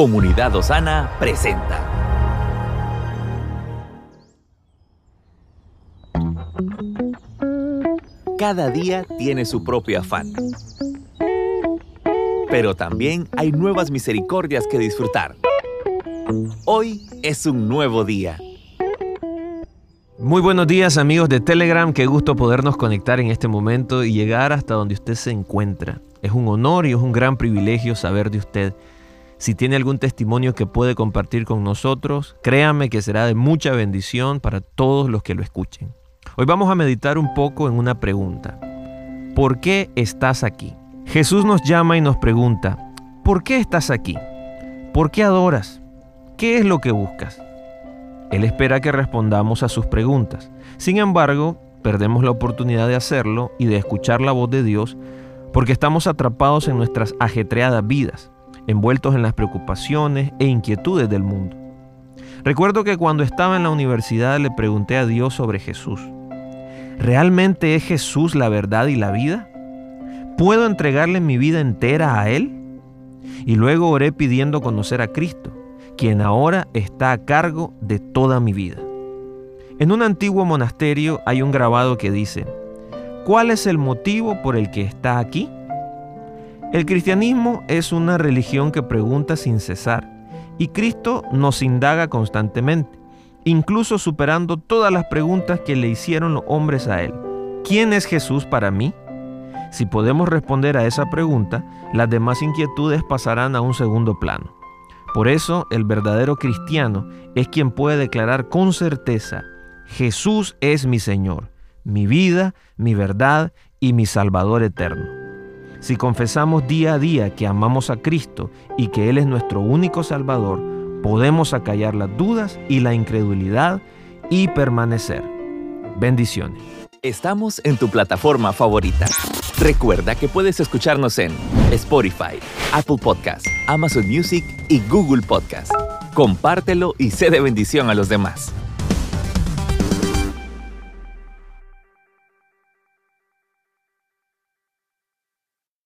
Comunidad Osana presenta. Cada día tiene su propio afán. Pero también hay nuevas misericordias que disfrutar. Hoy es un nuevo día. Muy buenos días amigos de Telegram, qué gusto podernos conectar en este momento y llegar hasta donde usted se encuentra. Es un honor y es un gran privilegio saber de usted. Si tiene algún testimonio que puede compartir con nosotros, créame que será de mucha bendición para todos los que lo escuchen. Hoy vamos a meditar un poco en una pregunta. ¿Por qué estás aquí? Jesús nos llama y nos pregunta, ¿por qué estás aquí? ¿Por qué adoras? ¿Qué es lo que buscas? Él espera que respondamos a sus preguntas. Sin embargo, perdemos la oportunidad de hacerlo y de escuchar la voz de Dios porque estamos atrapados en nuestras ajetreadas vidas envueltos en las preocupaciones e inquietudes del mundo. Recuerdo que cuando estaba en la universidad le pregunté a Dios sobre Jesús. ¿Realmente es Jesús la verdad y la vida? ¿Puedo entregarle mi vida entera a Él? Y luego oré pidiendo conocer a Cristo, quien ahora está a cargo de toda mi vida. En un antiguo monasterio hay un grabado que dice, ¿cuál es el motivo por el que está aquí? El cristianismo es una religión que pregunta sin cesar y Cristo nos indaga constantemente, incluso superando todas las preguntas que le hicieron los hombres a Él. ¿Quién es Jesús para mí? Si podemos responder a esa pregunta, las demás inquietudes pasarán a un segundo plano. Por eso el verdadero cristiano es quien puede declarar con certeza, Jesús es mi Señor, mi vida, mi verdad y mi Salvador eterno. Si confesamos día a día que amamos a Cristo y que Él es nuestro único Salvador, podemos acallar las dudas y la incredulidad y permanecer. Bendiciones. Estamos en tu plataforma favorita. Recuerda que puedes escucharnos en Spotify, Apple Podcast, Amazon Music y Google Podcast. Compártelo y sé de bendición a los demás.